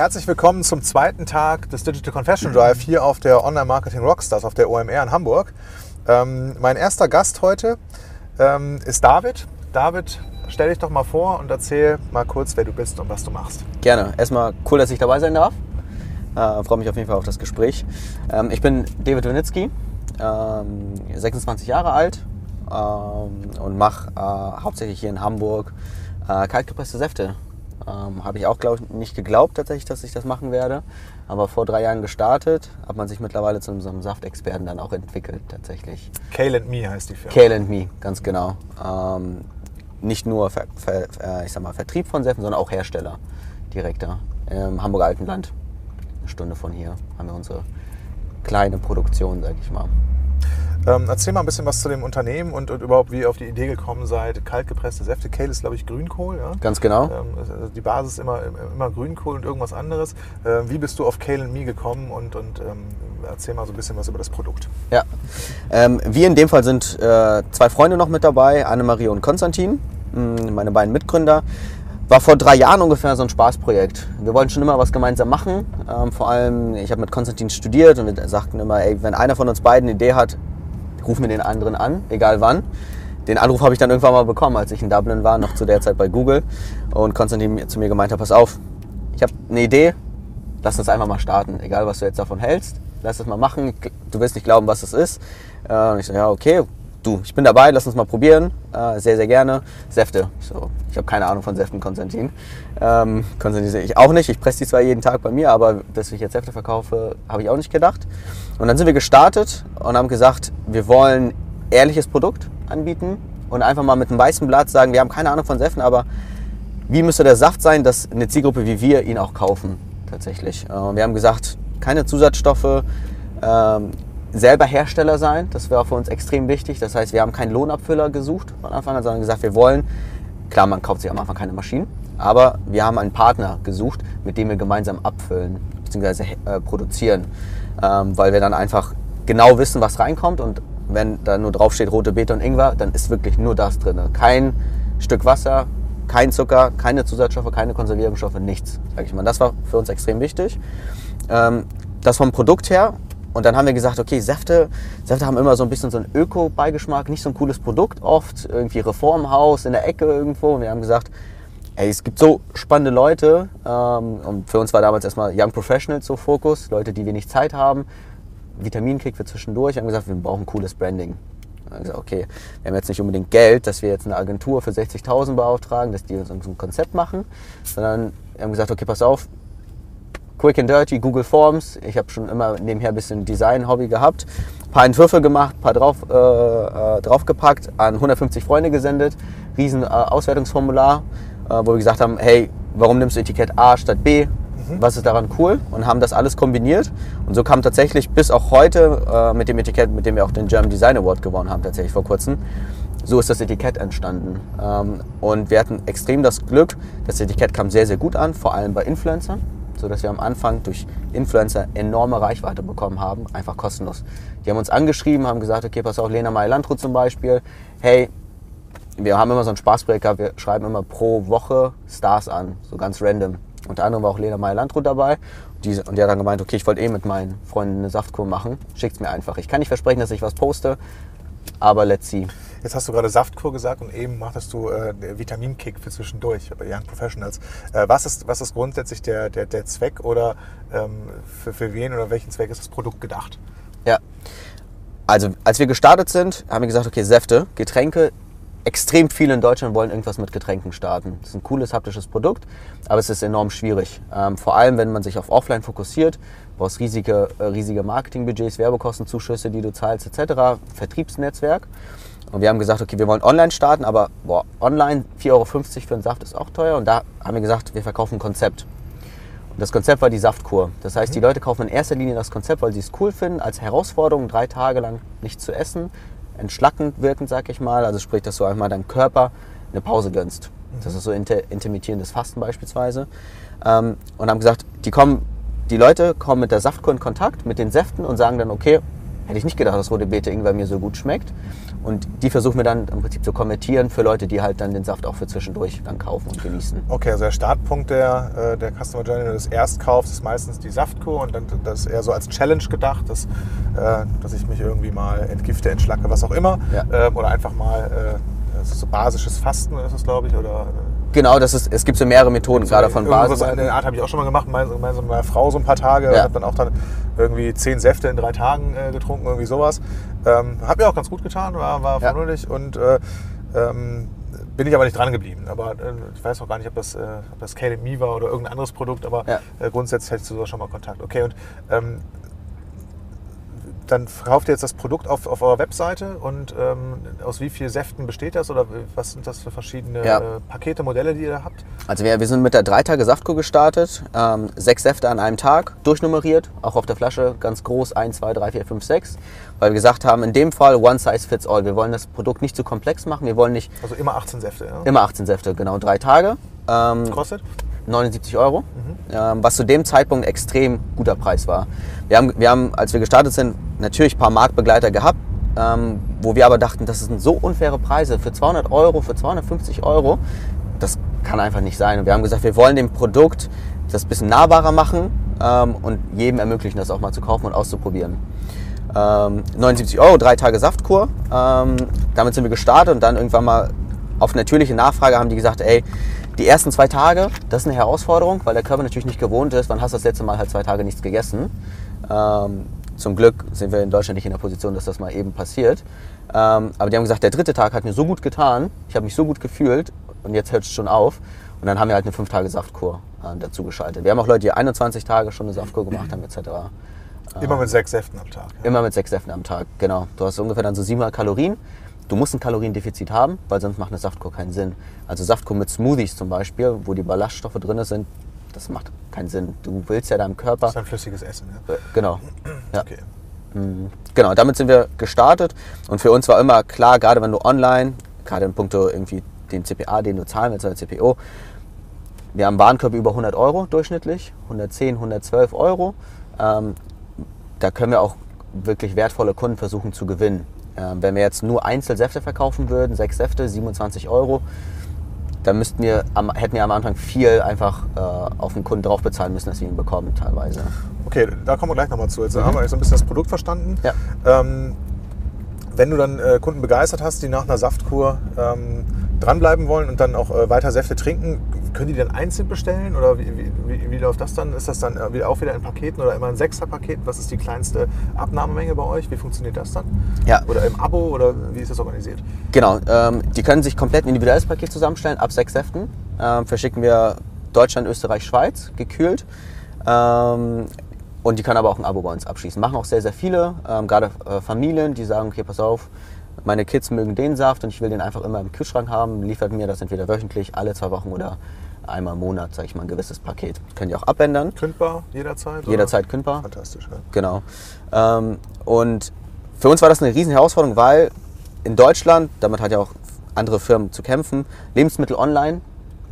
Herzlich willkommen zum zweiten Tag des Digital Confession Drive hier auf der Online Marketing Rockstars auf der OMR in Hamburg. Ähm, mein erster Gast heute ähm, ist David. David, stell dich doch mal vor und erzähl mal kurz, wer du bist und was du machst. Gerne. Erstmal cool, dass ich dabei sein darf. Äh, Freue mich auf jeden Fall auf das Gespräch. Ähm, ich bin David Winitzki, ähm, 26 Jahre alt ähm, und mache äh, hauptsächlich hier in Hamburg äh, kaltgepresste Säfte. Ähm, Habe ich auch glaub, nicht geglaubt tatsächlich, dass ich das machen werde. Aber vor drei Jahren gestartet, hat man sich mittlerweile zu so einem Saftexperten dann auch entwickelt tatsächlich. Kale and Me heißt die Firma. Kale and Me, ganz genau. Ähm, nicht nur Ver, Ver, äh, ich sag mal, Vertrieb von Säften, sondern auch Hersteller direkter. Im Hamburger Altenland, eine Stunde von hier, haben wir unsere kleine Produktion, sag ich mal. Ähm, erzähl mal ein bisschen was zu dem Unternehmen und, und, überhaupt, wie ihr auf die Idee gekommen seid. Kaltgepresste Säfte. Kale ist, glaube ich, Grünkohl. Ja? Ganz genau. Ähm, also die Basis ist immer, immer Grünkohl und irgendwas anderes. Ähm, wie bist du auf Kale Me gekommen und, und ähm, erzähl mal so ein bisschen was über das Produkt. Ja, ähm, wir in dem Fall sind äh, zwei Freunde noch mit dabei, Annemarie und Konstantin, mh, meine beiden Mitgründer. War vor drei Jahren ungefähr so ein Spaßprojekt. Wir wollten schon immer was gemeinsam machen. Ähm, vor allem, ich habe mit Konstantin studiert und wir sagten immer, ey, wenn einer von uns beiden eine Idee hat, rufen wir den anderen an, egal wann. Den Anruf habe ich dann irgendwann mal bekommen, als ich in Dublin war, noch zu der Zeit bei Google. Und Konstantin zu mir gemeint hat, pass auf, ich habe eine Idee, lass uns einfach mal starten. Egal, was du jetzt davon hältst, lass es mal machen. Du wirst nicht glauben, was es ist. Äh, und ich so, ja, okay, du, ich bin dabei, lass uns mal probieren. Äh, sehr, sehr gerne. Säfte. So, ich habe keine Ahnung von Säften, Konstantin. Ähm, Konstantin ich auch nicht. Ich presse die zwar jeden Tag bei mir, aber dass ich jetzt Säfte verkaufe, habe ich auch nicht gedacht. Und dann sind wir gestartet und haben gesagt, wir wollen ehrliches Produkt anbieten und einfach mal mit einem weißen Blatt sagen, wir haben keine Ahnung von Säften, aber wie müsste der Saft sein, dass eine Zielgruppe wie wir ihn auch kaufen tatsächlich. Äh, wir haben gesagt, keine Zusatzstoffe, ähm, selber Hersteller sein, das wäre für uns extrem wichtig. Das heißt, wir haben keinen Lohnabfüller gesucht von Anfang an, sondern gesagt, wir wollen, klar, man kauft sich am Anfang keine Maschinen, aber wir haben einen Partner gesucht, mit dem wir gemeinsam abfüllen bzw. Äh, produzieren, ähm, weil wir dann einfach genau wissen, was reinkommt und wenn da nur drauf steht rote Beete und Ingwer, dann ist wirklich nur das drin. Kein Stück Wasser, kein Zucker, keine Zusatzstoffe, keine Konservierungsstoffe, nichts, sag ich mal. Das war für uns extrem wichtig. Ähm, das vom Produkt her und dann haben wir gesagt, okay, Säfte, Säfte haben immer so ein bisschen so einen Öko-Beigeschmack, nicht so ein cooles Produkt oft, irgendwie Reformhaus in der Ecke irgendwo. Und wir haben gesagt, ey, es gibt so spannende Leute. Ähm, und für uns war damals erstmal Young Professionals so Fokus, Leute, die wenig Zeit haben. Vitaminkick für zwischendurch. Wir haben gesagt, wir brauchen cooles Branding. Wir haben gesagt, okay, wir haben jetzt nicht unbedingt Geld, dass wir jetzt eine Agentur für 60.000 beauftragen, dass die uns ein Konzept machen, sondern wir haben gesagt, okay, pass auf, Quick and Dirty, Google Forms. Ich habe schon immer nebenher ein bisschen Design-Hobby gehabt. Ein paar Entwürfe gemacht, ein paar drauf, äh, äh draufgepackt, an 150 Freunde gesendet. Riesen äh, Auswertungsformular, äh, wo wir gesagt haben, hey, warum nimmst du Etikett A statt B? Mhm. Was ist daran cool? Und haben das alles kombiniert. Und so kam tatsächlich bis auch heute äh, mit dem Etikett, mit dem wir auch den German Design Award gewonnen haben, tatsächlich vor kurzem, so ist das Etikett entstanden. Ähm, und wir hatten extrem das Glück, das Etikett kam sehr, sehr gut an, vor allem bei Influencern sodass wir am Anfang durch Influencer enorme Reichweite bekommen haben, einfach kostenlos. Die haben uns angeschrieben, haben gesagt, okay, pass auf, Lena Meyer-Landrut zum Beispiel, hey, wir haben immer so ein Spaßprojekt gehabt, wir schreiben immer pro Woche Stars an, so ganz random. Unter anderem war auch Lena Meyer-Landrut dabei die, und die hat dann gemeint, okay, ich wollte eh mit meinen Freunden eine Saftkur machen, schickt's mir einfach. Ich kann nicht versprechen, dass ich was poste, aber let's see. Jetzt hast du gerade Saftkur gesagt und eben machtest du äh, Vitaminkick für zwischendurch bei Young Professionals. Äh, was, ist, was ist grundsätzlich der, der, der Zweck oder ähm, für, für wen oder welchen Zweck ist das Produkt gedacht? Ja, also als wir gestartet sind, haben wir gesagt, okay, Säfte, Getränke, extrem viele in Deutschland wollen irgendwas mit Getränken starten. Das ist ein cooles haptisches Produkt, aber es ist enorm schwierig. Ähm, vor allem, wenn man sich auf Offline fokussiert, brauchst riesige, äh, riesige Marketingbudgets, Werbekostenzuschüsse, die du zahlst, etc., Vertriebsnetzwerk. Und wir haben gesagt, okay, wir wollen online starten, aber boah, online 4,50 Euro für einen Saft ist auch teuer. Und da haben wir gesagt, wir verkaufen ein Konzept. Und das Konzept war die Saftkur. Das heißt, die mhm. Leute kaufen in erster Linie das Konzept, weil sie es cool finden, als Herausforderung drei Tage lang nichts zu essen, entschlackend wirkend, sag ich mal. Also sprich, dass du einmal deinem Körper eine Pause gönnst. Mhm. Das ist so inter intermittierendes Fasten beispielsweise. Ähm, und haben gesagt, die kommen, die Leute kommen mit der Saftkur in Kontakt, mit den Säften und sagen dann, okay, hätte ich nicht gedacht, dass rote Beete Ingwer mir so gut schmeckt. Und die versuchen wir dann im Prinzip zu konvertieren für Leute, die halt dann den Saft auch für zwischendurch dann kaufen und genießen. Okay, also der Startpunkt der, äh, der Customer Journey des Erstkaufs ist meistens die Saftkur und dann das ist eher so als Challenge gedacht, dass, äh, dass ich mich irgendwie mal entgifte, entschlacke, was auch immer. Ja. Ähm, Oder einfach mal, äh, ist so basisches Fasten ist es, glaube ich, oder Genau, das ist, es gibt so mehrere Methoden, gerade von Basis. in der Art habe ich auch schon mal gemacht, gemeinsam mit meiner Frau so ein paar Tage. Ja. habe dann auch dann irgendwie zehn Säfte in drei Tagen äh, getrunken, irgendwie sowas. Ähm, hat mir auch ganz gut getan, war, war Ja. vernünftig und äh, ähm, bin ich aber nicht dran geblieben. Aber äh, ich weiß auch gar nicht, ob das, äh, ob das Caleb Me war oder irgendein anderes Produkt, aber Ja. äh, grundsätzlich hättest du sowas schon mal Kontakt. Okay, und ähm, dann verkauft ihr jetzt das Produkt auf, auf eurer Webseite und ähm, aus wie vielen Säften besteht das oder was sind das für verschiedene Ja. äh, Pakete, Modelle, die ihr da habt? Also wir, wir sind mit der 3-Tage-Saftkur gestartet, ähm, sechs Säfte an einem Tag, durchnummeriert, auch auf der Flasche ganz groß, 1, 2, 3, 4, 5, 6, weil wir gesagt haben, in dem Fall one size fits all. Wir wollen das Produkt nicht zu komplex machen, wir wollen nicht Also immer 18 Säfte, ja? immer 18 Säfte, genau, drei Tage, ähm, Kostet? 79 Euro, ähm, was zu dem Zeitpunkt ein extrem guter Preis war. Wir haben, wir haben, als wir gestartet sind, natürlich ein paar Marktbegleiter gehabt, ähm, wo wir aber dachten, das sind so unfaire Preise für 200 Euro, für 250 Euro. Das kann einfach nicht sein. Und wir haben gesagt, wir wollen dem Produkt das ein bisschen nahbarer machen ähm, und jedem ermöglichen, das auch mal zu kaufen und auszuprobieren. Ähm, 79 Euro, drei Tage Saftkur. Ähm, damit sind wir gestartet und dann irgendwann mal auf natürliche Nachfrage haben die gesagt, ey, die ersten zwei Tage, das ist eine Herausforderung, weil der Körper natürlich nicht gewohnt ist. Wann hast du das letzte Mal halt zwei Tage nichts gegessen? Ähm, zum Glück sind wir in Deutschland nicht in der Position, dass das mal eben passiert. Ähm, aber die haben gesagt, der dritte Tag hat mir so gut getan, ich habe mich so gut gefühlt und jetzt hört es schon auf. Und dann haben wir halt eine 5 Tage Saftkur äh, dazu geschaltet. Wir haben auch Leute, die 21 Tage schon eine Saftkur gemacht haben, etc. Immer mit sechs Säften am Tag. Ja. Immer mit sechs Säften am Tag, genau. Du hast ungefähr dann so 700 Kalorien. Du musst ein Kaloriendefizit haben, weil sonst macht eine Saftkur keinen Sinn. Also Saftkur mit Smoothies zum Beispiel, wo die Ballaststoffe drin sind, das macht keinen Sinn. Du willst ja deinem Körper... Das ist ein flüssiges Essen. Ja. Äh, Genau. Ja. Okay. Genau, damit sind wir gestartet. Und für uns war immer klar, gerade wenn du online, gerade in puncto irgendwie den CPA, den du zahlen willst, oder CPO, wir haben Warenkorb über 100 Euro durchschnittlich, 110, 112 Euro. Ähm, da können wir auch wirklich wertvolle Kunden versuchen zu gewinnen. Ähm, wenn wir jetzt nur Einzelsäfte verkaufen würden, sechs Säfte, 27 Euro, dann müssten wir am, hätten wir am Anfang viel einfach äh, auf den Kunden drauf bezahlen müssen, dass wir ihn bekommen teilweise. okay, da kommen wir gleich nochmal zu. Jetzt haben wir so ein bisschen das Produkt verstanden. Ja. Ähm, wenn du dann äh, Kunden begeistert hast, die nach einer Saftkur ähm, dranbleiben wollen und dann auch äh, weiter Säfte trinken, können die dann einzeln bestellen oder wie, wie, wie, läuft das dann? Ist das dann äh, wieder- auch wieder in Paketen oder immer ein Sechserpaket? Was ist die kleinste Abnahmemenge bei euch? Wie funktioniert das dann? Ja. Oder im Abo oder wie ist das organisiert? Genau, ähm, die können sich komplett ein individuelles Paket zusammenstellen, ab sechs Säften. Ähm, verschicken wir Deutschland, Österreich, Schweiz, gekühlt. Ähm, und die können aber auch ein Abo bei uns abschließen. Machen auch sehr, sehr viele, ähm, gerade äh, Familien, die sagen, okay, pass auf, meine Kids mögen den Saft und ich will den einfach immer im Kühlschrank haben. Liefert mir das entweder wöchentlich, alle zwei Wochen oder einmal im Monat, sage ich mal, ein gewisses Paket. Können die auch abändern, Kündbar jederzeit? oder? jederzeit kündbar. Fantastisch. Ja. Genau. Ähm, und für uns war das eine riesen Herausforderung, weil in Deutschland, damit hat ja auch andere Firmen zu kämpfen, Lebensmittel online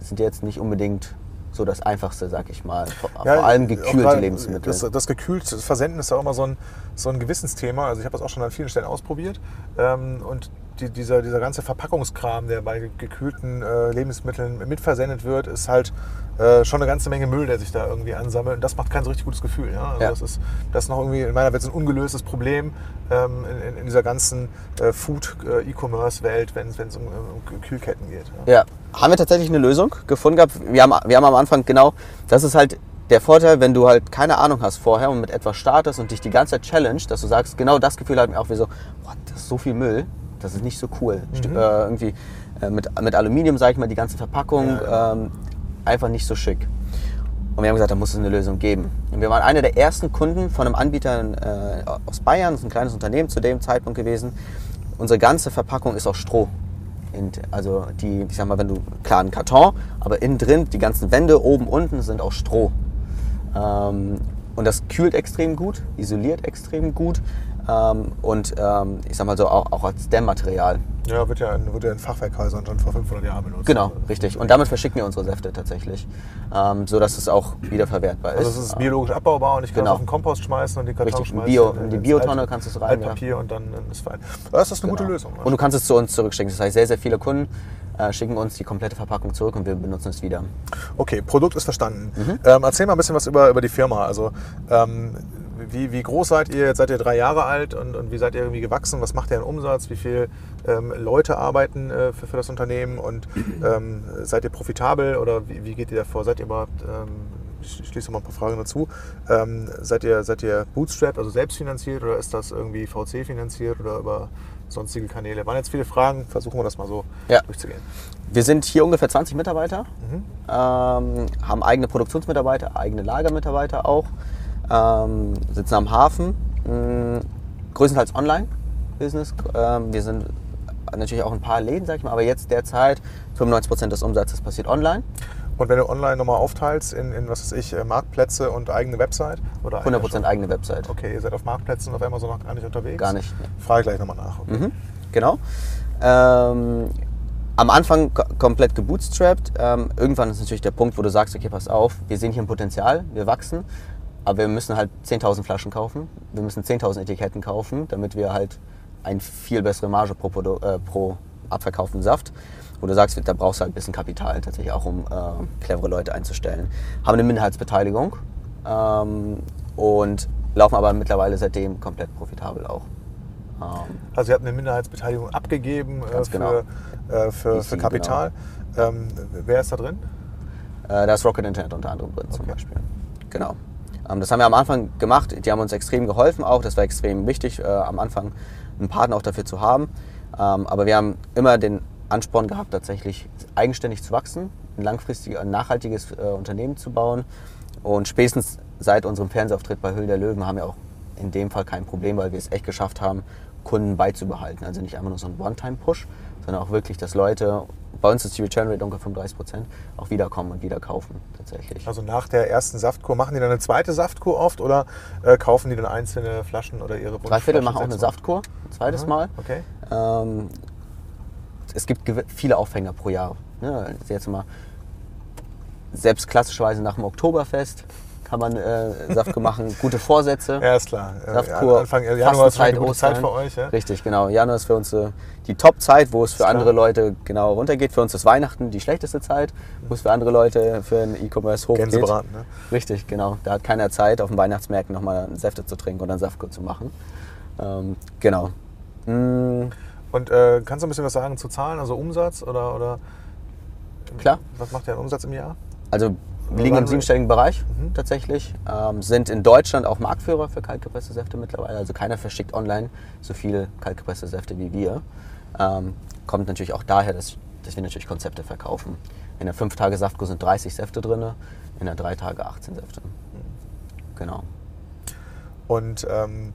sind jetzt nicht unbedingt so das Einfachste, sag ich mal. Vor, Ja, vor allem gekühlte Lebensmittel. Das, das gekühlte Versenden ist ja auch immer so ein, so ein Gewissensthema. Also ich habe das auch schon an vielen Stellen ausprobiert. Ähm, und die, dieser, dieser ganze Verpackungskram, der bei gekühlten äh, Lebensmitteln mitversendet wird, ist halt äh, schon eine ganze Menge Müll, der sich da irgendwie ansammelt. Und das macht kein so richtig gutes Gefühl. Ja? Also Ja. Das, ist, das ist noch irgendwie in meiner Welt so ein ungelöstes Problem ähm, in, in, dieser ganzen äh, Food-E-Commerce-Welt, wenn es um, um Kühlketten geht. Ja? Ja, haben wir tatsächlich eine Lösung gefunden gehabt. Wir haben, wir haben am Anfang genau, das ist halt der Vorteil, wenn du halt keine Ahnung hast vorher und mit etwas startest und dich die ganze Zeit challenge, dass du sagst, genau das Gefühl hat mir auch wie so, boah, das ist so viel Müll, das ist nicht so cool. St- Äh, irgendwie äh, mit, mit Aluminium, sag ich mal, die ganze Verpackung, Ja, ja. ähm, einfach nicht so schick. Und wir haben gesagt, da muss es eine Lösung geben. Und wir waren einer der ersten Kunden von einem Anbieter äh, aus Bayern, das ist ein kleines Unternehmen zu dem Zeitpunkt gewesen. Unsere ganze Verpackung ist aus Stroh. Und also die, ich sag mal, wenn du, klar ein Karton, aber innen drin, die ganzen Wände oben, unten sind aus Stroh. Ähm, und das kühlt extrem gut, isoliert extrem gut. Ähm, und ähm, ich sag mal so auch, auch als Dämmmaterial. Ja, wird ja, in, wird ja in Fachwerkhäusern schon vor 500 Jahren benutzt. Genau, richtig. Und damit verschicken wir unsere Säfte tatsächlich, ähm, sodass es auch wiederverwertbar ist. Also es ist biologisch abbaubar und ich kann Genau. es auf den Kompost schmeißen und die Karton Richtig, in schmeißen. Bio- in- die Biotonne kannst du es reinwerfen. Altpapier und dann ist fein. Das ist eine gute Genau. Lösung. Und du kannst es zu uns zurückschicken. Das heißt, sehr, sehr viele Kunden äh, schicken uns die komplette Verpackung zurück und wir benutzen es wieder. Okay, Produkt ist verstanden. Mhm. Ähm, erzähl mal ein bisschen was über, über die Firma. Also, ähm, wie, wie groß seid ihr? Jetzt seid ihr drei Jahre alt und, und wie seid ihr irgendwie gewachsen? Was macht ihr an Umsatz? Wie viele ähm, Leute arbeiten äh, für, für das Unternehmen? Und ähm, seid ihr profitabel oder wie, wie geht ihr davor? Seid ihr überhaupt, ähm, ich schließe noch mal ein paar Fragen dazu, ähm, seid, ihr, seid ihr bootstrapped, also selbstfinanziert oder ist das irgendwie VC finanziert oder über sonstige Kanäle? Waren jetzt viele Fragen, versuchen wir das mal so Ja. durchzugehen. Wir sind hier ungefähr 20 Mitarbeiter, Mhm. ähm, haben eigene Produktionsmitarbeiter, eigene Lagermitarbeiter auch, ähm, sitzen am Hafen, mh, größtenteils Online-Business. Ähm, wir sind natürlich auch in ein paar Läden, sag ich mal, aber jetzt derzeit 95% des Umsatzes passiert online. Und wenn du online nochmal aufteilst in, in was weiß ich, äh, Marktplätze und eigene Website? Oder 100% eigene Website. Okay, ihr seid auf Marktplätzen auf Amazon noch gar nicht unterwegs? Gar nicht. nee. Frage gleich nochmal nach. Okay. Mhm, genau. Ähm, am Anfang ko- komplett gebootstrapped. Ähm, irgendwann ist natürlich der Punkt, wo du sagst, okay, pass auf, wir sehen hier ein Potenzial, wir wachsen, aber wir müssen halt 10.000 Flaschen kaufen, wir müssen 10.000 Etiketten kaufen, damit wir halt eine viel bessere Marge pro, äh, pro abverkauften Saft, wo du sagst, da brauchst du halt ein bisschen Kapital tatsächlich auch, um äh, clevere Leute einzustellen. Haben eine Minderheitsbeteiligung ähm, und laufen aber mittlerweile seitdem komplett profitabel auch. Ähm, Also ihr habt eine Minderheitsbeteiligung abgegeben äh, Ganz für, genau. äh, für, für Kapital. Ähm, wer ist da drin? Äh, da ist Rocket Internet unter anderem drin zum Okay. Beispiel. Genau. Ähm, das haben wir am Anfang gemacht. Die haben uns extrem geholfen auch. Das war extrem wichtig, äh, am Anfang einen Partner auch dafür zu haben. Ähm, aber wir haben immer den Ansporn gehabt, tatsächlich eigenständig zu wachsen, ein langfristiges, ein nachhaltiges äh, Unternehmen zu bauen. Und spätestens seit unserem Fernsehauftritt bei Höhle der Löwen haben wir auch in dem Fall kein Problem, weil wir es echt geschafft haben, Kunden beizubehalten. Also nicht einfach nur so ein One-Time-Push, sondern auch wirklich, dass Leute, bei uns ist die Return Rate ungefähr 35 Prozent, auch wieder kommen und wieder kaufen tatsächlich. Also nach der ersten Saftkur, machen die dann eine zweite Saftkur oft oder äh, kaufen die dann einzelne Flaschen oder ihre Drei Viertel machen auch eine? Saftkur, ein zweites Mhm, Mal. Okay. Ähm, es gibt viele Aufhänger pro Jahr. Ne? Jetzt mal selbst klassischerweise nach dem Oktoberfest kann man äh, Saftkur machen, gute Vorsätze. Ja, ist klar. Äh, Saftkur, Anfang Januar ist eine gute Zeit für euch. Ja? Richtig, genau. Januar ist für uns äh, die Top-Zeit, wo es für Ist andere klar. Leute genau runtergeht. Für uns ist Weihnachten die schlechteste Zeit, wo es für andere Leute für ein E-Commerce hochgeht. Gänsebraten, ne? Richtig, genau. Da hat keiner Zeit, auf den Weihnachtsmärkten nochmal Säfte zu trinken oder einen Saftkur zu machen. Ähm, genau. Mm, Und äh, kannst du ein bisschen was sagen zu Zahlen, also Umsatz oder, oder Klar. was macht an Umsatz im Jahr? Also wir liegen im siebenstelligen Bereich Mhm. tatsächlich. Ähm, sind in Deutschland auch Marktführer für kaltgepresste Säfte mittlerweile. Also keiner verschickt online so viele kaltgepresste Säfte wie wir. Ähm, kommt natürlich auch daher, dass, dass wir natürlich Konzepte verkaufen. In der 5-Tage-Saftkur sind 30 Säfte drin, in der 3 Tage 18 Säfte. Genau. Und ähm,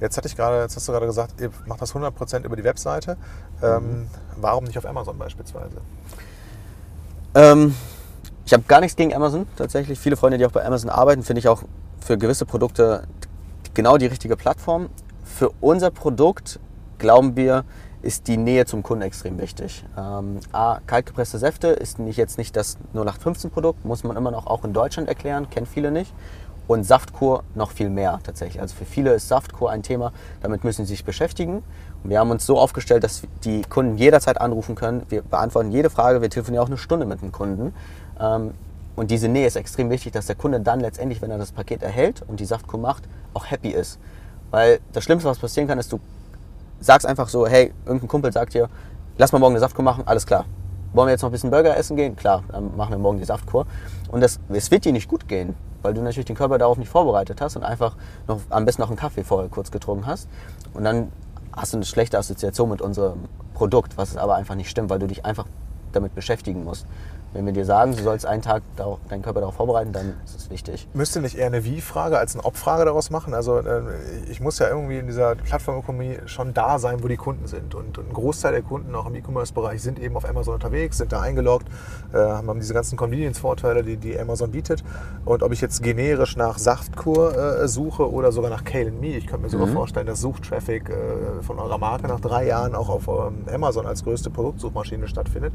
jetzt hatte ich gerade, jetzt hast du gerade gesagt, ihr macht das 100% über die Webseite. Ähm, warum nicht auf Amazon beispielsweise? Ich habe gar nichts gegen Amazon tatsächlich. Viele Freunde, die auch bei Amazon arbeiten, finde ich auch für gewisse Produkte genau die richtige Plattform. Für unser Produkt glauben wir, ist die Nähe zum Kunden extrem wichtig. Ähm, A, kaltgepresste Säfte ist nicht, jetzt nicht das 0815-Produkt, muss man immer noch auch in Deutschland erklären, kennen viele nicht. Und Saftkur noch viel mehr tatsächlich. Also für viele ist Saftkur ein Thema, damit müssen sie sich beschäftigen. Und wir haben uns so aufgestellt, dass die Kunden jederzeit anrufen können. Wir beantworten jede Frage, wir telefonieren auch eine Stunde mit dem Kunden. Ähm, Und diese Nähe ist extrem wichtig, dass der Kunde dann letztendlich, wenn er das Paket erhält und die Saftkur macht, auch happy ist. Weil das Schlimmste, was passieren kann, ist, du sagst einfach so, hey, irgendein Kumpel sagt dir, lass mal morgen eine Saftkur machen, alles klar. Wollen wir jetzt noch ein bisschen Burger essen gehen? Klar, dann machen wir morgen die Saftkur. Und das, es wird dir nicht gut gehen, weil du natürlich den Körper darauf nicht vorbereitet hast und einfach noch, am besten noch einen Kaffee vorher kurz getrunken hast. Und dann hast du eine schlechte Assoziation mit unserem Produkt, was aber einfach nicht stimmt, weil du dich einfach damit beschäftigen musst. Wenn wir dir sagen, du sollst einen Tag darauf, deinen Körper darauf vorbereiten, dann ist es wichtig. Müsste nicht eher eine Wie-Frage als eine Ob-Frage daraus machen? Also äh, ich muss ja irgendwie in dieser Plattformökonomie schon da sein, wo die Kunden sind. Und ein Großteil der Kunden auch im E-Commerce-Bereich sind eben auf Amazon unterwegs, sind da eingeloggt, äh, haben diese ganzen Convenience-Vorteile, die, die Amazon bietet. Und ob ich jetzt generisch nach Saftkur äh, suche oder sogar nach Kale Me, ich könnte mir sogar Mhm. vorstellen, dass Suchtraffic von eurer Marke nach drei Jahren auch auf ähm, Amazon als größte Produktsuchmaschine stattfindet.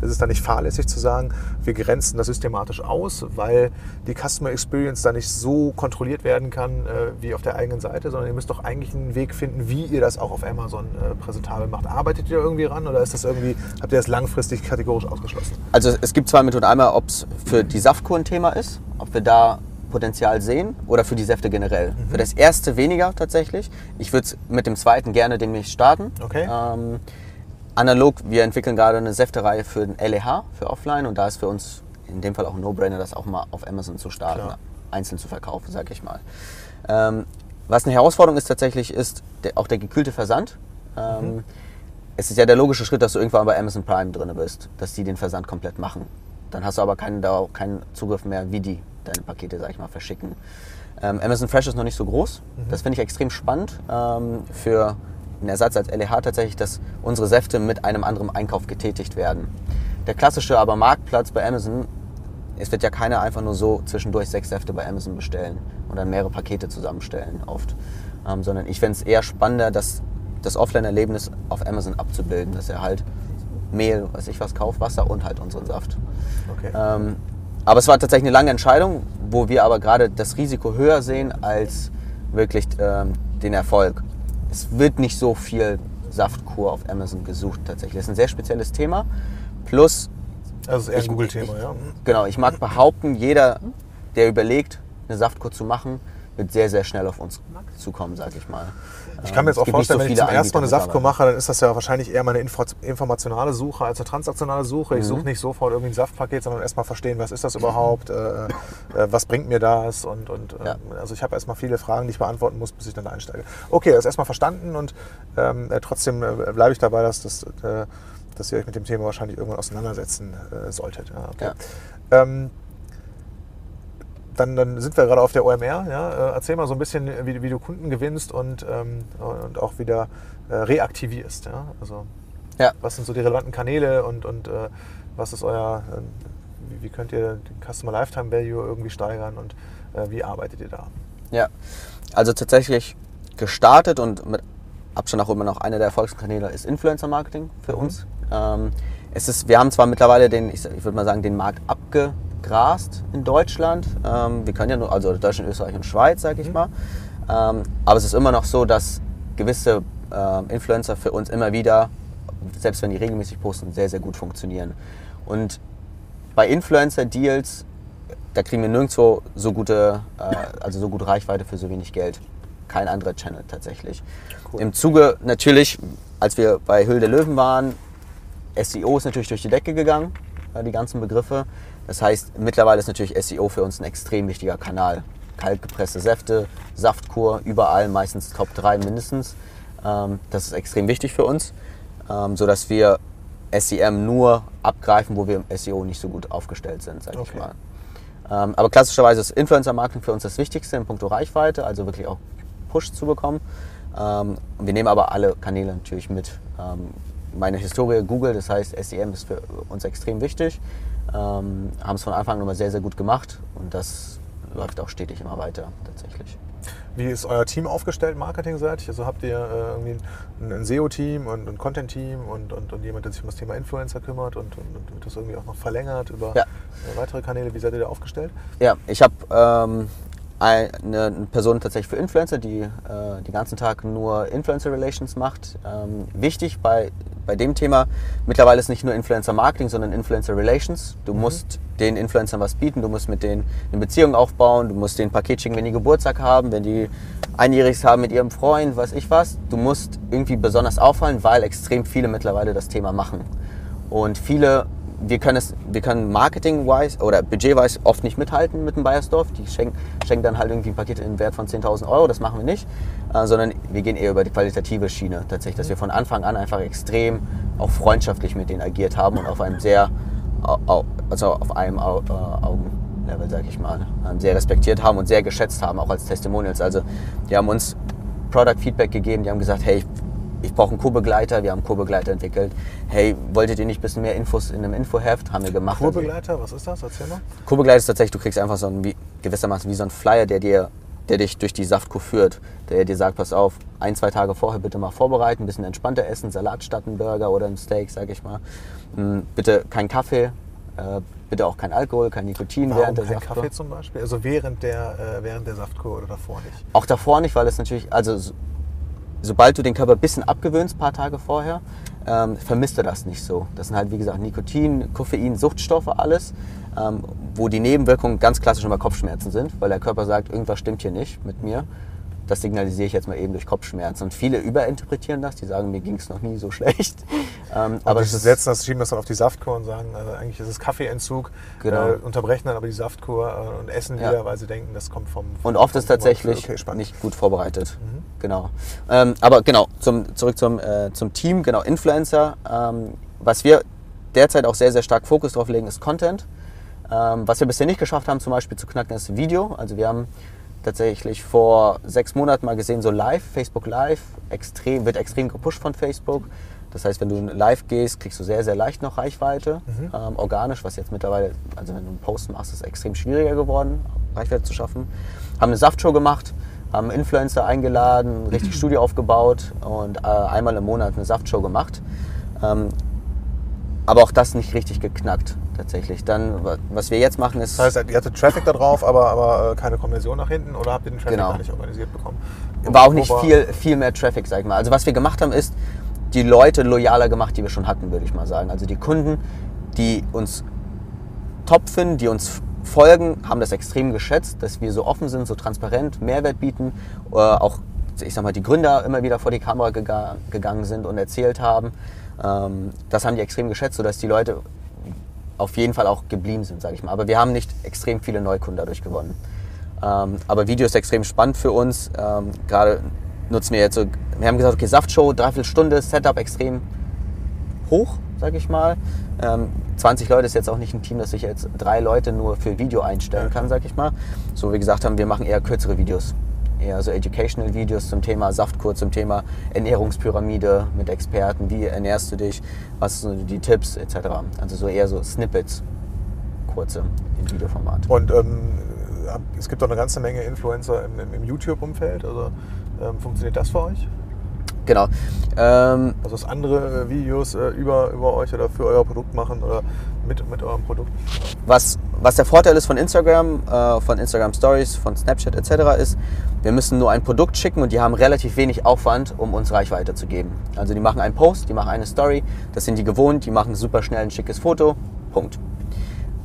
Es ist dann nicht fahrlässig zu sagen, wir grenzen das systematisch aus, weil die Customer Experience da nicht so kontrolliert werden kann äh, wie auf der eigenen Seite, sondern ihr müsst doch eigentlich einen Weg finden, wie ihr das auch auf Amazon äh, präsentabel macht. Arbeitet ihr irgendwie ran oder ist das irgendwie, habt ihr das langfristig kategorisch ausgeschlossen? Also es gibt zwei Methoden. Einmal, ob es für die Saftkur ein Thema ist, ob wir da Potenzial sehen oder für die Säfte generell. Für das erste weniger tatsächlich. Ich würde mit dem zweiten gerne demnächst starten. Okay. Ähm, analog, wir entwickeln gerade eine Säftereihe für den LEH, für Offline und da ist für uns in dem Fall auch ein No-Brainer, das auch mal auf Amazon zu starten, Klar. einzeln zu verkaufen, sag ich mal. Ähm, was eine Herausforderung ist tatsächlich, ist der, auch der gekühlte Versand. Ähm, Es ist ja der logische Schritt, dass du irgendwann bei Amazon Prime drin bist, dass die den Versand komplett machen. Dann hast du aber keinen, keinen Zugriff mehr, wie die deine Pakete, sag ich mal, verschicken. Ähm, Amazon Fresh ist noch nicht so groß. Das finde ich extrem spannend ähm, für einen Ersatz als LEH tatsächlich, dass unsere Säfte mit einem anderen Einkauf getätigt werden. Der klassische aber Marktplatz bei Amazon, es wird ja keiner einfach nur so zwischendurch sechs Säfte bei Amazon bestellen und dann mehrere Pakete zusammenstellen oft. Ähm, sondern ich fände es eher spannender, das, das Offline-Erlebnis auf Amazon abzubilden, dass er halt Mehl, weiß ich was, kauft, Wasser und halt unseren Saft. Okay. Ähm, aber es war tatsächlich eine lange Entscheidung, wo wir aber gerade das Risiko höher sehen als wirklich ähm, den Erfolg. Es wird nicht so viel Saftkur auf Amazon gesucht tatsächlich. Das ist ein sehr spezielles Thema. Plus, Also es ist eher ein Google-Thema, ja. genau, ich mag behaupten, jeder, der überlegt, eine Saftkur zu machen, wird sehr, sehr schnell auf uns zukommen, sag ich mal. Ich kann mir jetzt Ähm, auch vorstellen, so wenn ich zum ersten Mal eine Saftkur mache, dann ist das ja wahrscheinlich eher meine info informationale Suche als eine transaktionale Suche. Ich Mhm. suche nicht sofort irgendwie ein Saftpaket, sondern erstmal verstehen, was ist das überhaupt, äh, äh, was bringt mir das und, und Ja. also ich habe erstmal viele Fragen, die ich beantworten muss, bis ich dann da einsteige. Okay, das ist erstmal verstanden und ähm, äh, trotzdem äh, bleibe ich dabei, dass, das, äh, dass ihr euch mit dem Thema wahrscheinlich irgendwann auseinandersetzen solltet. Ja, okay. Ähm, dann, dann sind wir gerade auf der OMR. Ja? Äh, Erzähl mal so ein bisschen, wie, wie du Kunden gewinnst und, ähm, und auch wieder äh, reaktivierst. Ja? Also, Ja. was sind so die relevanten Kanäle und, und äh, was ist euer, äh, wie, könnt ihr den Customer Lifetime Value irgendwie steigern und äh, wie arbeitet ihr da? Ja, also tatsächlich gestartet und mit Abstand auch immer noch einer der Erfolgskanäle ist Influencer Marketing für uns. Ähm, es ist, wir haben zwar mittlerweile den, ich, ich würde mal sagen, den Markt abgegrast in Deutschland. Ähm, wir können ja nur, also Deutschland, Österreich und Schweiz, sage ich mal. Ähm, aber es ist immer noch so, dass gewisse ähm, Influencer für uns immer wieder, selbst wenn die regelmäßig posten, sehr, sehr gut funktionieren. Und bei Influencer-Deals, da kriegen wir nirgendwo so gute, äh, also so gute Reichweite für so wenig Geld. Kein anderer Channel tatsächlich. Cool. Im Zuge natürlich, als wir bei Höhle der Löwen waren, SEO ist natürlich durch die Decke gegangen, äh, die ganzen Begriffe. Das heißt, mittlerweile ist natürlich SEO für uns ein extrem wichtiger Kanal. Kaltgepresste Säfte, Saftkur, überall, meistens Top 3 mindestens. Ähm, das ist extrem wichtig für uns, ähm, sodass wir SEM nur abgreifen, wo wir im SEO nicht so gut aufgestellt sind, sag Okay. ich mal. Ähm, aber klassischerweise ist Influencer-Marketing für uns das Wichtigste in puncto Reichweite, also wirklich auch Push zu bekommen. Wir nehmen aber alle Kanäle natürlich mit. Meine Historie Google, das heißt SEM ist für uns extrem wichtig. Ähm, haben es von Anfang an immer sehr, sehr gut gemacht und das läuft auch stetig immer weiter tatsächlich. Wie ist euer Team aufgestellt, marketingseitig? Also habt ihr äh, irgendwie ein, ein SEO-Team und ein Content-Team und, und, und jemand, der sich um das Thema Influencer kümmert und, und, und das irgendwie auch noch verlängert über Ja. äh, weitere Kanäle? Wie seid ihr da aufgestellt? Ja, ich habe ähm, eine, eine Person tatsächlich für Influencer, die äh, den ganzen Tag nur Influencer Relations macht. Ähm, wichtig bei, bei dem Thema, mittlerweile ist nicht nur Influencer Marketing, sondern Influencer Relations. Du musst den Influencern was bieten, du musst mit denen eine Beziehung aufbauen, du musst den Paket schicken, wenn die Geburtstag haben, wenn die einjähriges haben mit ihrem Freund, weiß ich was. Du musst irgendwie besonders auffallen, weil extrem viele mittlerweile das Thema machen. Und viele, wir können es, wir können marketing-wise oder budget-wise oft nicht mithalten mit dem Bayersdorf. Die schenken, schenken dann halt irgendwie ein Paket im Wert von 10.000 Euro, das machen wir nicht. Äh, sondern wir gehen eher über die qualitative Schiene tatsächlich, dass wir von Anfang an einfach extrem auch freundschaftlich mit denen agiert haben und auf einem sehr also auf einem äh, Augenlevel, sag ich mal, ähm, sehr respektiert haben und sehr geschätzt haben, auch als Testimonials. Also die haben uns Product Feedback gegeben, die haben gesagt, hey, ich brauche einen Co-Begleiter, wir haben einen Co-Begleiter entwickelt. Hey, wolltet ihr nicht ein bisschen mehr Infos in einem Infoheft? Haben wir gemacht. Also Co-Begleiter, was ist das? Erzähl mal. Co-Begleiter ist tatsächlich, du kriegst einfach so ein, wie, gewissermaßen wie so ein Flyer, der dir der dich durch die Saftkur führt, der dir sagt, pass auf, ein, zwei Tage vorher bitte mal vorbereiten, ein bisschen entspannter essen, Salat statt ein Burger oder ein Steak, sag ich mal. Hm, Bitte kein Kaffee, äh, bitte auch kein Alkohol, kein Nikotin Warum während der kein Saftkur. Kaffee zum Beispiel? Also während der, äh, während der Saftkur oder davor nicht? Auch davor nicht, weil es natürlich, also so- sobald du den Körper ein bisschen abgewöhnst, ein paar Tage vorher, ähm, vermisst er das nicht so. Das sind halt, wie gesagt, Nikotin, Koffein, Suchtstoffe, alles, ähm, wo die Nebenwirkungen ganz klassisch immer Kopfschmerzen sind, weil der Körper sagt, irgendwas stimmt hier nicht mit mir. Das signalisiere ich jetzt mal eben durch Kopfschmerzen. Und viele überinterpretieren das, die sagen, mir ging es noch nie so schlecht. Ähm, Aber ist setzen das, schieben das dann auf die Saftkur und sagen, äh, eigentlich ist es Kaffeeentzug, Genau. äh, unterbrechen dann aber die Saftkur äh, und essen Ja. wieder, weil sie denken, das kommt vom. vom Und oft ist vom- tatsächlich Okay, nicht gut vorbereitet. Genau. Ähm, aber genau, zum, zurück zum, äh, zum Team, genau, Influencer. Ähm, was wir derzeit auch sehr, sehr stark Fokus drauf legen, ist Content. Ähm, was wir bisher nicht geschafft haben, zum Beispiel zu knacken, ist Video. Also wir haben tatsächlich vor sechs Monaten mal gesehen, so live, Facebook Live, extrem, wird extrem gepusht von Facebook. Das heißt, wenn du live gehst, kriegst du sehr, sehr leicht noch Reichweite, ähm, organisch, was jetzt mittlerweile, also wenn du einen Post machst, ist extrem schwieriger geworden, Reichweite zu schaffen. Haben eine Saftshow gemacht, haben Influencer eingeladen, ein richtig Studio aufgebaut und äh, einmal im Monat eine Saftshow gemacht. Ähm, aber auch das nicht richtig geknackt, tatsächlich. Dann, wa- was wir jetzt machen, ist. Das heißt, ihr hattet Traffic da drauf, aber, aber äh, keine Konversion nach hinten oder habt ihr den Traffic Genau. gar nicht organisiert bekommen? war auch nicht Wo war- viel, viel mehr Traffic, sag ich mal. Also was wir gemacht haben, ist die Leute loyaler gemacht, die wir schon hatten, würde ich mal sagen. Also die Kunden, die uns top finden, die uns folgen, haben das extrem geschätzt, dass wir so offen sind, so transparent, Mehrwert bieten. Äh, auch, ich sag mal, die Gründer immer wieder vor die Kamera gega gegangen sind und erzählt haben. Ähm, das haben die extrem geschätzt, sodass die Leute auf jeden Fall auch geblieben sind, sage ich mal. Aber wir haben nicht extrem viele Neukunden dadurch gewonnen. Ähm, aber Video ist extrem spannend für uns. Ähm, Gerade nutzen wir jetzt so, wir haben gesagt, okay, Saftshow, dreiviertel Stunde, Setup extrem hoch, sage ich mal. Ähm, 20 Leute ist jetzt auch nicht ein Team, das sich jetzt drei Leute nur für Video einstellen kann, sage ich mal. So wie gesagt haben, wir machen eher kürzere Videos. Eher so Educational Videos zum Thema Saftkur, zum Thema Ernährungspyramide mit Experten, wie ernährst du dich, was sind die Tipps etc. Also so eher so Snippets, kurze im Videoformat. Und ähm, es gibt doch eine ganze Menge Influencer im, im, im YouTube-Umfeld. Also ähm, funktioniert das für euch? Genau. Ähm, Also dass andere äh, Videos äh, über, über euch oder für euer Produkt machen oder mit, mit eurem Produkt? was, was der Vorteil ist von Instagram, äh, von Instagram Stories, von Snapchat etc. ist, wir müssen nur ein Produkt schicken und die haben relativ wenig Aufwand, um uns Reichweite zu geben. Also die machen einen Post, die machen eine Story, das sind die gewohnt, die machen super schnell ein schickes Foto, Punkt.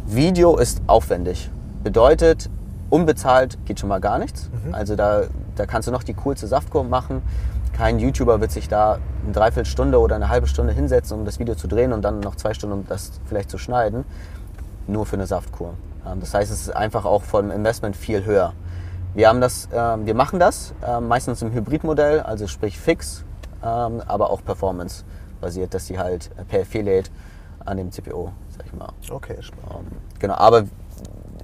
Video ist aufwendig. Bedeutet, unbezahlt geht schon mal gar nichts. Also da, da kannst du noch die coolste Saftkur machen. Kein YouTuber wird sich da eine Dreiviertelstunde oder eine halbe Stunde hinsetzen, um das Video zu drehen und dann noch zwei Stunden, um das vielleicht zu schneiden. Nur für eine Saftkur. Ähm, Das heißt, es ist einfach auch vom Investment viel höher. Wir, haben das, ähm, wir machen das ähm, meistens im Hybridmodell, also sprich fix, aber auch performance-basiert, dass sie halt per Affiliate an dem CPO, sag ich mal, Okay, spannend. genau, aber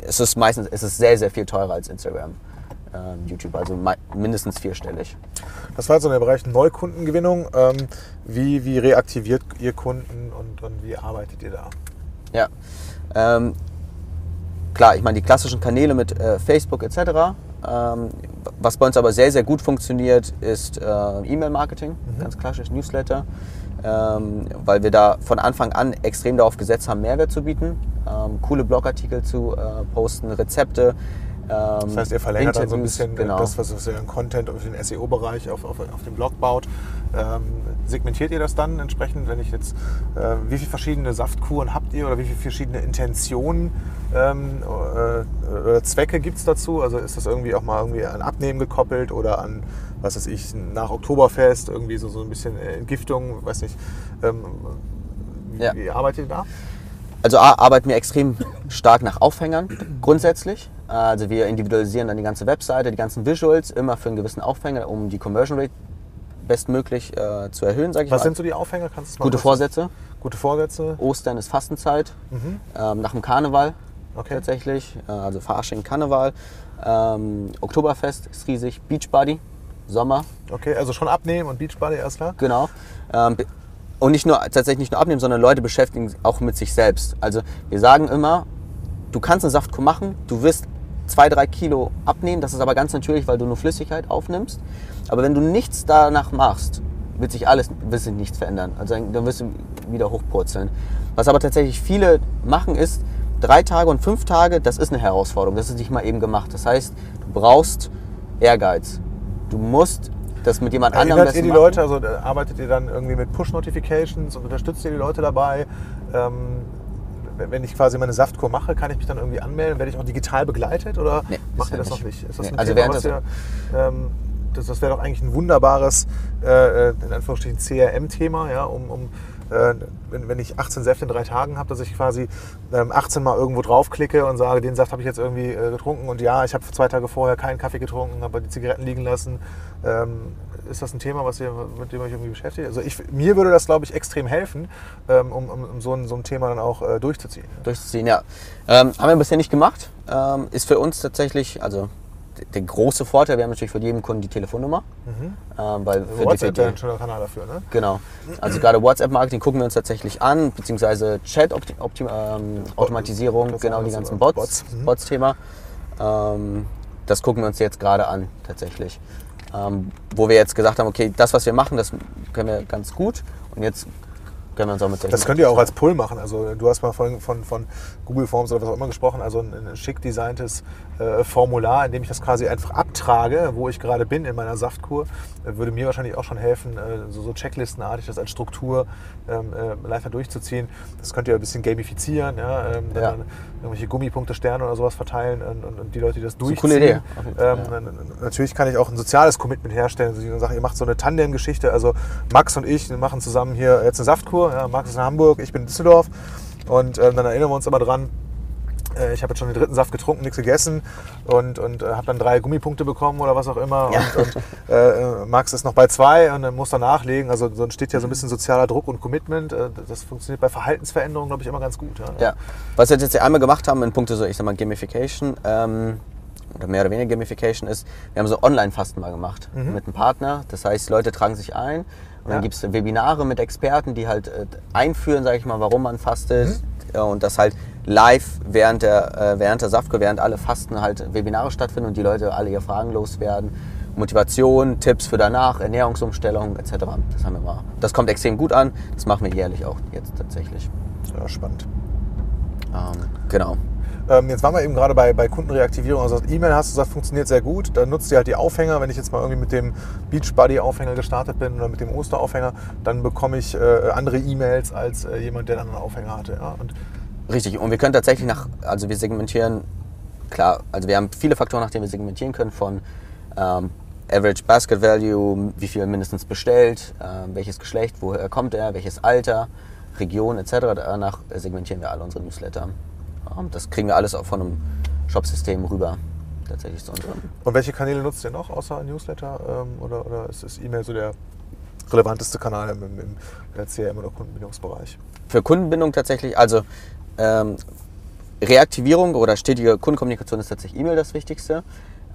es ist meistens, es ist sehr, sehr viel teurer als Instagram, YouTube, also mindestens vierstellig. Das war jetzt so der Bereich Neukundengewinnung. Ähm, wie, wie reaktiviert ihr Kunden und, und wie arbeitet ihr da? Ja. Ähm, klar, ich meine, die klassischen Kanäle mit äh, Facebook etc. Ähm, was bei uns aber sehr, sehr gut funktioniert, ist äh, E-Mail-Marketing, ganz klassisch Newsletter, ähm, weil wir da von Anfang an extrem darauf gesetzt haben, Mehrwert zu bieten, ähm, coole Blogartikel zu äh, posten, Rezepte. Ähm, Das heißt, ihr verlängert dann so ein bisschen genau. das, was ihr an Content auf den SEO-Bereich auf, auf, auf dem Blog baut. Ähm, segmentiert ihr das dann entsprechend, wenn ich jetzt, äh, wie viele verschiedene Saftkuren habt ihr oder wie viele verschiedene Intentionen ähm, äh, oder Zwecke gibt es dazu? Also ist das irgendwie auch mal irgendwie an Abnehmen gekoppelt oder an, was weiß ich, nach Oktoberfest, irgendwie so, so ein bisschen äh, Entgiftung, weiß nicht. Ähm, wie, Ja. wie arbeitet ihr da? Also arbeiten wir extrem stark nach Aufhängern grundsätzlich. Also wir individualisieren dann die ganze Webseite, die ganzen Visuals immer für einen gewissen Aufhänger, um die Conversion Rate bestmöglich äh, zu erhöhen, sage ich Was mal. sind so die Aufhänger? Kannst du Gute Vorsätze. Gute Vorsätze. Ostern ist Fastenzeit, Mhm. ähm, nach dem Karneval Okay. tatsächlich, äh, also Fasching, Karneval. Ähm, Oktoberfest ist riesig, Beachbody, Sommer, Okay, also schon abnehmen und Beachbody erst klar. genau. Ähm, und nicht nur, tatsächlich nicht nur abnehmen, sondern Leute beschäftigen sich auch mit sich selbst. Also wir sagen immer, du kannst eine Saftkur machen, du wirst zwei, drei Kilo abnehmen, das ist aber ganz natürlich, weil du nur Flüssigkeit aufnimmst. Aber wenn du nichts danach machst, wird sich alles, wird sich nichts verändern. Also dann wirst du wieder hochpurzeln. Was aber tatsächlich viele machen ist, drei Tage und fünf Tage, das ist eine Herausforderung. Das ist nicht mal eben gemacht. Das heißt, du brauchst Ehrgeiz. Du musst das mit jemand anderem Erinnert ihr die machen. Leute, also äh, arbeitet ihr dann irgendwie mit Push-Notifications und unterstützt ihr die Leute dabei? Ähm, wenn ich quasi meine Saftkur mache, kann ich mich dann irgendwie anmelden? Werde ich auch digital begleitet oder Nee, macht ihr das noch nicht. nicht? Ist das Nee, ein also Thema, was ihr, ähm, das, das wäre doch eigentlich ein wunderbares, äh, äh, in Anführungsstrichen, CRM-Thema, ja, um, um äh, wenn, wenn ich 18 Säfte in drei Tagen habe, dass ich quasi ähm, 18 Mal irgendwo draufklicke und sage, den Saft habe ich jetzt irgendwie äh, getrunken und ja, ich habe zwei Tage vorher keinen Kaffee getrunken, habe die Zigaretten liegen lassen. Ähm, ist das ein Thema, was ihr, mit dem ihr euch irgendwie beschäftigt? Also ich, mir würde das, glaube ich, extrem helfen, ähm, um, um, um so, ein, so ein Thema dann auch äh, durchzuziehen. durchzuziehen, ja. Ähm, haben wir bisher nicht gemacht. Ähm, ist für uns tatsächlich, also der große Vorteil, wir haben natürlich für jeden Kunden die Telefonnummer. Ähm, weil für Mhm. WhatsApp die, wäre ein schöner Kanal dafür, ne? Genau. Also gerade WhatsApp-Marketing gucken wir uns tatsächlich an, beziehungsweise Chat-Automatisierung, Das genau die ganzen Bots, Bots, mhm. Bots-Thema. Ähm, das gucken wir uns jetzt gerade an, tatsächlich. Ähm, wo wir jetzt gesagt haben, okay, das, was wir machen, das können wir ganz gut und jetzt können wir uns auch mit Das könnt ihr auch als Pull machen. Also du hast mal von, von, von Google Forms oder was auch immer gesprochen, also ein, ein schick designtes äh, Formular, in dem ich das quasi einfach abtrage, wo ich gerade bin in meiner Saftkur, äh, würde mir wahrscheinlich auch schon helfen, äh, so, so checklistenartig das als Struktur ähm, äh, leichter durchzuziehen. Das könnt ihr ein bisschen gamifizieren, ja, ähm, Ja. dann irgendwelche Gummipunkte, Sterne oder sowas verteilen und, und, und die Leute, die das ist eine durchziehen. coole Idee, Ähm, ja. Natürlich kann ich auch ein soziales Commitment herstellen. Also ich sage, ihr macht so eine Tandem-Geschichte. Also Max und ich machen zusammen hier jetzt eine Saftkur. Max ist in Hamburg, ich bin in Düsseldorf. Und ähm, dann erinnern wir uns immer dran, äh, ich habe jetzt schon den dritten Saft getrunken, nichts gegessen und, und äh, habe dann drei Gummipunkte bekommen oder was auch immer. Ja. Und, und äh, Max ist noch bei zwei und dann muss er nachlegen. Also so entsteht ja so ein bisschen sozialer Druck und Commitment. Äh, das funktioniert bei Verhaltensveränderungen, glaube ich, immer ganz gut. Ja. Ja. Was wir jetzt einmal gemacht haben in puncto so, ich sag mal, Gamification, ähm, oder mehr oder weniger Gamification ist, wir haben so Online-Fasten mal gemacht mit einem Partner. Das heißt, Leute tragen sich ein und Ja. dann gibt es Webinare mit Experten, die halt äh, einführen, sage ich mal, warum man fastet. Ja, und das halt live während der, äh, während der Saftkur, während alle Fasten halt Webinare stattfinden und die Leute alle ihre Fragen loswerden. Motivation, Tipps für danach, Ernährungsumstellung etc. Das haben wir mal. Das kommt extrem gut an. Das machen wir jährlich auch jetzt tatsächlich. Ja, spannend. Ähm, genau. Ähm, jetzt waren wir eben gerade bei, bei Kundenreaktivierung. Also E-Mail hast du gesagt, funktioniert sehr gut. Dann nutzt ihr halt die Aufhänger. Wenn ich jetzt mal irgendwie mit dem Beachbody-Aufhänger gestartet bin oder mit dem Osteraufhänger, dann bekomme ich äh, andere E-Mails als äh, jemand, der einen anderen Aufhänger hatte. Ja? Und Richtig, und wir können tatsächlich nach, also wir segmentieren, klar, also wir haben viele Faktoren, nach denen wir segmentieren können, von ähm, Average Basket Value, wie viel mindestens bestellt, ähm, welches Geschlecht, woher kommt er, welches Alter, Region etc. Danach segmentieren wir alle unsere Newsletter. Ähm, das kriegen wir alles auch von einem Shopsystem rüber, tatsächlich zu unserem. Und welche Kanäle nutzt ihr noch außer Newsletter? Ähm, oder, oder ist, ist E-Mail so der relevanteste Kanal im, im, im CRM- oder Kundenbindungsbereich? Für Kundenbindung tatsächlich, also ähm, Reaktivierung oder stetige Kundenkommunikation ist tatsächlich E-Mail das Wichtigste.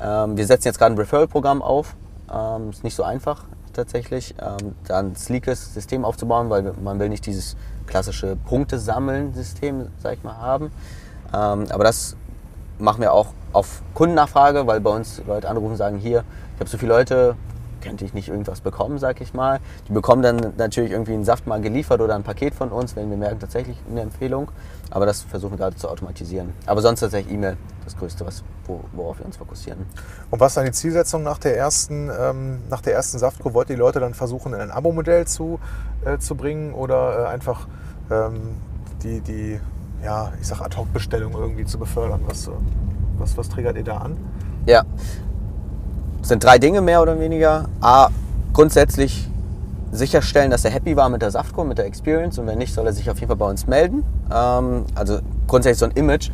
Ähm, wir setzen jetzt gerade ein Referral-Programm auf. Ähm, ist nicht so einfach tatsächlich, ähm, da ein sleekes System aufzubauen, weil man will nicht dieses klassische Punkte-Sammeln-System, sag ich mal, haben. Ähm, aber das machen wir auch auf Kundennachfrage, weil bei uns Leute anrufen und sagen, hier, ich habe so viele Leute, könnte ich nicht irgendwas bekommen, sag ich mal. Die bekommen dann natürlich irgendwie einen Saft mal geliefert oder ein Paket von uns, wenn wir merken, tatsächlich eine Empfehlung. Aber das versuchen wir gerade zu automatisieren. Aber sonst tatsächlich E-Mail, das Größte, was, wo, worauf wir uns fokussieren. Und was ist dann die Zielsetzung nach der ersten, ähm, nach der ersten Saftkur? Wollt ihr die Leute dann versuchen, in ein Abo-Modell zu, äh, zu bringen oder äh, einfach ähm, die, die, ja, ich sag Ad-Hoc-Bestellung irgendwie zu befördern? Was, äh, was, was triggert ihr da an? Ja. Es sind drei Dinge mehr oder weniger. A, grundsätzlich sicherstellen, dass er happy war mit der Saftkur, mit der Experience und wenn nicht, soll er sich auf jeden Fall bei uns melden. Ähm, also grundsätzlich so ein Image.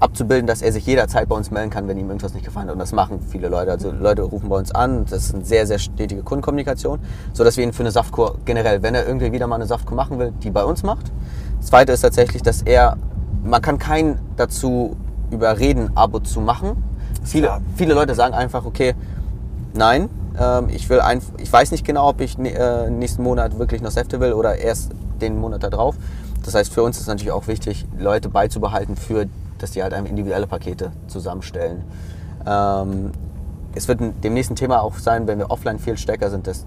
abzubilden, dass er sich jederzeit bei uns melden kann, wenn ihm irgendwas nicht gefallen hat. Und das machen viele Leute. Also Leute rufen bei uns an. Das ist eine sehr, sehr stetige Kundenkommunikation, sodass wir ihn für eine Saftkur generell, wenn er irgendwie wieder mal eine Saftkur machen will, die bei uns macht. Das Zweite ist tatsächlich, dass er, man kann keinen dazu überreden, Abo zu machen. Viele, viele Leute sagen einfach, okay, nein, ähm, ich will ein, ich weiß nicht genau, ob ich äh, nächsten Monat wirklich noch Säfte will oder erst den Monat da drauf. Das heißt, für uns ist natürlich auch wichtig, Leute beizubehalten, für, dass die halt einfach individuelle Pakete zusammenstellen. Ähm, es wird ein- dem nächsten Thema auch sein, wenn wir offline viel stärker sind, dass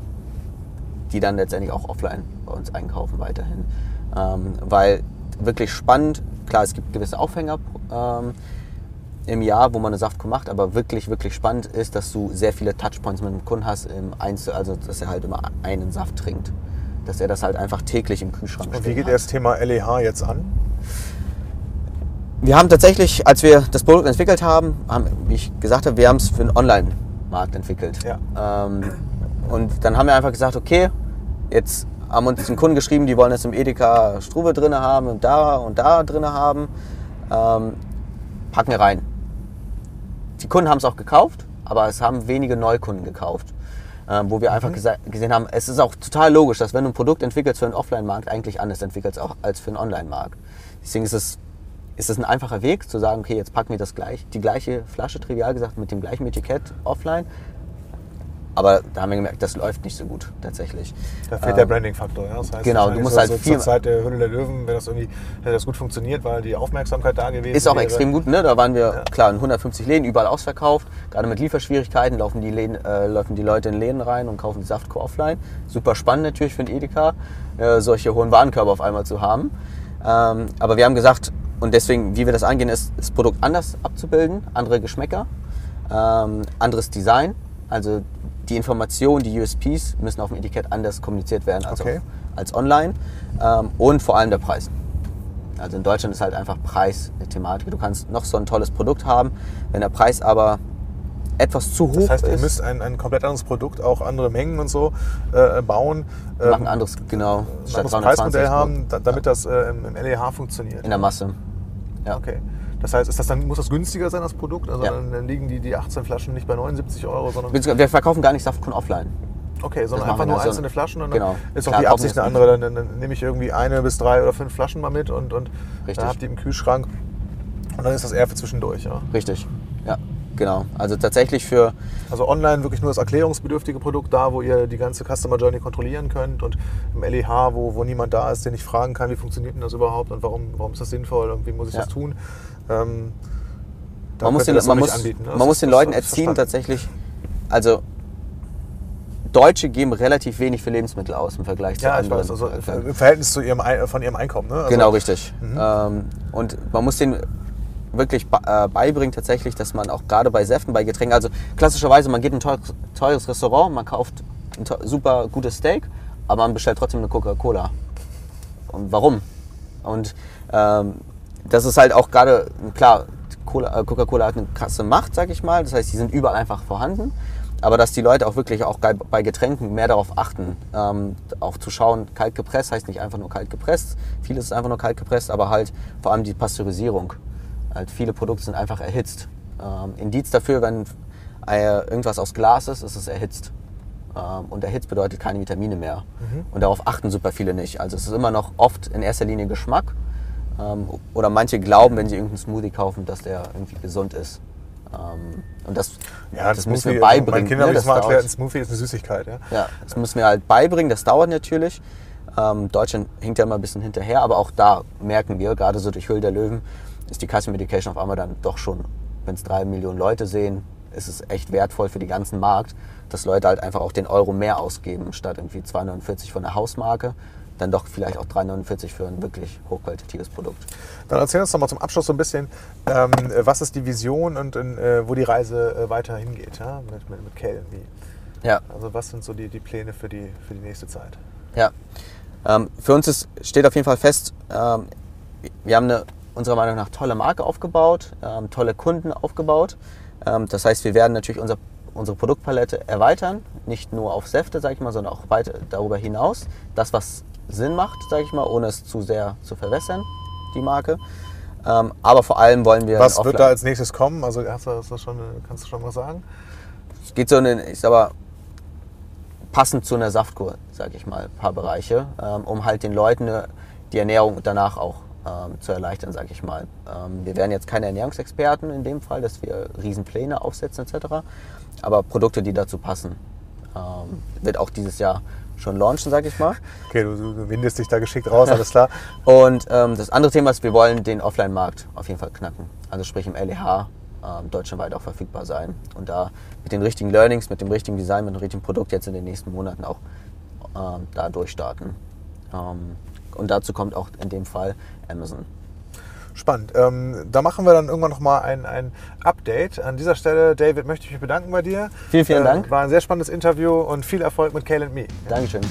die dann letztendlich auch offline bei uns einkaufen weiterhin. Ähm, weil wirklich spannend, klar, es gibt gewisse Aufhänger im Jahr, wo man eine Saftkur macht, aber wirklich, wirklich spannend ist, dass du sehr viele Touchpoints mit dem Kunden hast im Einzel, also dass er halt immer einen Saft trinkt. Dass er das halt einfach täglich im Kühlschrank Und wie geht hat. das Thema LEH jetzt an? Wir haben tatsächlich, als wir das Produkt entwickelt haben, haben wie ich gesagt habe, wir haben es für einen Online-Markt entwickelt. Ja. Ähm, und dann haben wir einfach gesagt, okay, jetzt haben uns den Kunden geschrieben, die wollen es im Edeka Struve drin haben und da und da drin haben. Ähm, packen wir rein. Die Kunden haben es auch gekauft, aber es haben wenige Neukunden gekauft. Ähm, wo wir einfach gesa- gesehen haben, es ist auch total logisch, dass wenn du ein Produkt entwickelst für einen Offline-Markt, eigentlich anders entwickelst auch als für einen Online-Markt. Deswegen ist es, ist es ein einfacher Weg zu sagen, okay, jetzt packen wir das gleich, die gleiche Flasche, trivial gesagt, mit dem gleichen Etikett offline. Aber da haben wir gemerkt, das läuft nicht so gut tatsächlich. Da fehlt der Ähm, Branding-Faktor. Ja? Das heißt, genau, du musst so, halt so viel- Zur Zeit der Hülle der Löwen, wenn das irgendwie hätte das gut funktioniert, weil die Aufmerksamkeit da gewesen Ist auch wäre. extrem gut, ne? Da waren wir, Ja. klar, in 150 Läden, überall ausverkauft. Gerade mit Lieferschwierigkeiten laufen die, Läden, äh, laufen die Leute in Läden rein und kaufen die Saftkur offline. Super spannend natürlich für den Edeka, äh, solche hohen Warenkörbe auf einmal zu haben. Ähm, aber wir haben gesagt, und deswegen, wie wir das angehen, ist, das Produkt anders abzubilden, andere Geschmäcker, ähm, anderes Design. Also die Informationen, die USPs müssen auf dem Etikett anders kommuniziert werden als, Okay. auf, als online. Ähm, und vor allem der Preis. Also in Deutschland ist halt einfach Preis eine Thematik. Du kannst noch so ein tolles Produkt haben, wenn der Preis aber etwas zu hoch Das heißt, ihr ist. müsst ein, ein komplett anderes Produkt, auch andere Mengen und so äh, bauen. wir machen ähm, ein anderes, genau, ein anderes 320 Preismodell haben, da, ja, damit das äh, im, im LEH funktioniert. in der Masse. Ja. Okay. Das heißt, ist das dann, muss das günstiger sein, das Produkt? Also Ja. dann, dann liegen die, die 18 Flaschen nicht bei 79 Euro, sondern Wir verkaufen gar nicht Saftkunden offline. okay, sondern einfach nur so- einzelne Flaschen und genau. dann ist auch Klar, die Absicht eine andere. Dann, dann, dann nehme ich irgendwie eine bis drei oder fünf Flaschen mal mit und, und Richtig. dann habt ihr im Kühlschrank und dann ist das eher für zwischendurch. Ja? Richtig. Ja, genau. Also tatsächlich für, Also online wirklich nur das erklärungsbedürftige Produkt da, wo ihr die ganze Customer Journey kontrollieren könnt und im LEH, wo, wo niemand da ist, den ich fragen kann, wie funktioniert denn das überhaupt und warum, warum ist das sinnvoll und wie muss ich Ja. das tun. Ähm, da man muss den, das man muss, anbieten, ne? man Das muss den das Leuten ist erziehen tatsächlich, also Deutsche geben relativ wenig für Lebensmittel aus im Vergleich zu Ja, ich anderen. weiß, also im Verhältnis zu ihrem, von ihrem Einkommen. Ne? Also, Genau, richtig. Ähm, und man muss den wirklich äh, beibringen tatsächlich, dass man auch gerade bei Säften, bei Getränken, also klassischerweise, man geht in ein teures, Restaurant, man kauft ein super gutes Steak, aber man bestellt trotzdem eine Coca-Cola. Und warum? Und ähm, das ist halt auch gerade, klar, äh, Coca-Cola hat eine krasse Macht, sag ich mal. Das heißt, die sind überall einfach vorhanden. Aber dass die Leute auch wirklich auch bei- bei Getränken mehr darauf achten, ähm, auch zu schauen, kalt gepresst heißt nicht einfach nur kalt gepresst. Vieles ist einfach nur kalt gepresst, aber halt vor allem die Pasteurisierung. Halt viele Produkte sind einfach erhitzt. Ähm, Indiz dafür, wenn äh, irgendwas aus Glas ist, ist es erhitzt. Ähm, und erhitzt bedeutet keine Vitamine mehr. Und darauf achten super viele nicht. Also es ist immer noch oft in erster Linie Geschmack. Ähm, oder manche glauben, wenn sie irgendeinen Smoothie kaufen, dass der irgendwie gesund ist. Ähm, und das, Ja, das ein müssen Smoothie- wir beibringen. Meinen Kindern habe ne? ich es mal Das erklärt, ein Smoothie ist eine Süßigkeit. Ja? Ja, das müssen wir halt beibringen, das dauert natürlich. Ähm, Deutschland hinkt ja immer ein bisschen hinterher, aber auch da merken wir, gerade so durch Höhle der Löwen, ist die Custom Medication auf einmal dann doch schon, wenn es drei Millionen Leute sehen, ist es echt wertvoll für den ganzen Markt, dass Leute halt einfach auch den Euro mehr ausgeben, statt irgendwie 2,49 von der Hausmarke, dann doch vielleicht auch 3,49 für ein wirklich hochqualitatives Produkt. Dann erzähl uns doch mal zum Abschluss so ein bisschen, ähm, was ist die Vision und in, äh, wo die Reise äh, weiter hingeht ja? mit, mit, mit. Wie? Ja, Also was sind so die, die Pläne für die, für die nächste Zeit? Ja. Ähm, für uns ist, steht auf jeden Fall fest, ähm, wir haben eine unserer Meinung nach tolle Marke aufgebaut, ähm, tolle Kunden aufgebaut. Ähm, das heißt, wir werden natürlich unser, unsere Produktpalette erweitern, nicht nur auf Säfte, sage ich mal, sondern auch weiter darüber hinaus. Das, was Sinn macht, sage ich mal, ohne es zu sehr zu verwässern, die Marke. Ähm, aber vor allem wollen wir. Was wird da als nächstes kommen? Also hast du, hast du schon, kannst du schon was sagen? Es geht so in den, ich sag mal, passend zu einer Saftkur, sage ich mal, ein paar Bereiche, ähm, um halt den Leuten äh, die Ernährung danach auch ähm, zu erleichtern, sage ich mal. Ähm, wir werden jetzt keine Ernährungsexperten in dem Fall, dass wir Riesenpläne aufsetzen etc., aber Produkte, die dazu passen, ähm, wird auch dieses Jahr schon launchen, sage ich mal. Okay, du, du windest dich da geschickt raus, alles klar. Und ähm, das andere Thema ist, wir wollen den Offline-Markt auf jeden Fall knacken. Also sprich im LEH ähm, deutschlandweit auch verfügbar sein. Und da mit den richtigen Learnings, mit dem richtigen Design, mit dem richtigen Produkt jetzt in den nächsten Monaten auch ähm, da durchstarten. Und dazu kommt auch in dem Fall Amazon. Spannend. Ähm, da machen wir dann irgendwann nochmal ein, ein Update. An dieser Stelle, David, möchte ich mich bedanken bei dir. Vielen, vielen Äh, Dank. War ein sehr spannendes Interview und viel Erfolg mit Kale Me. Dankeschön.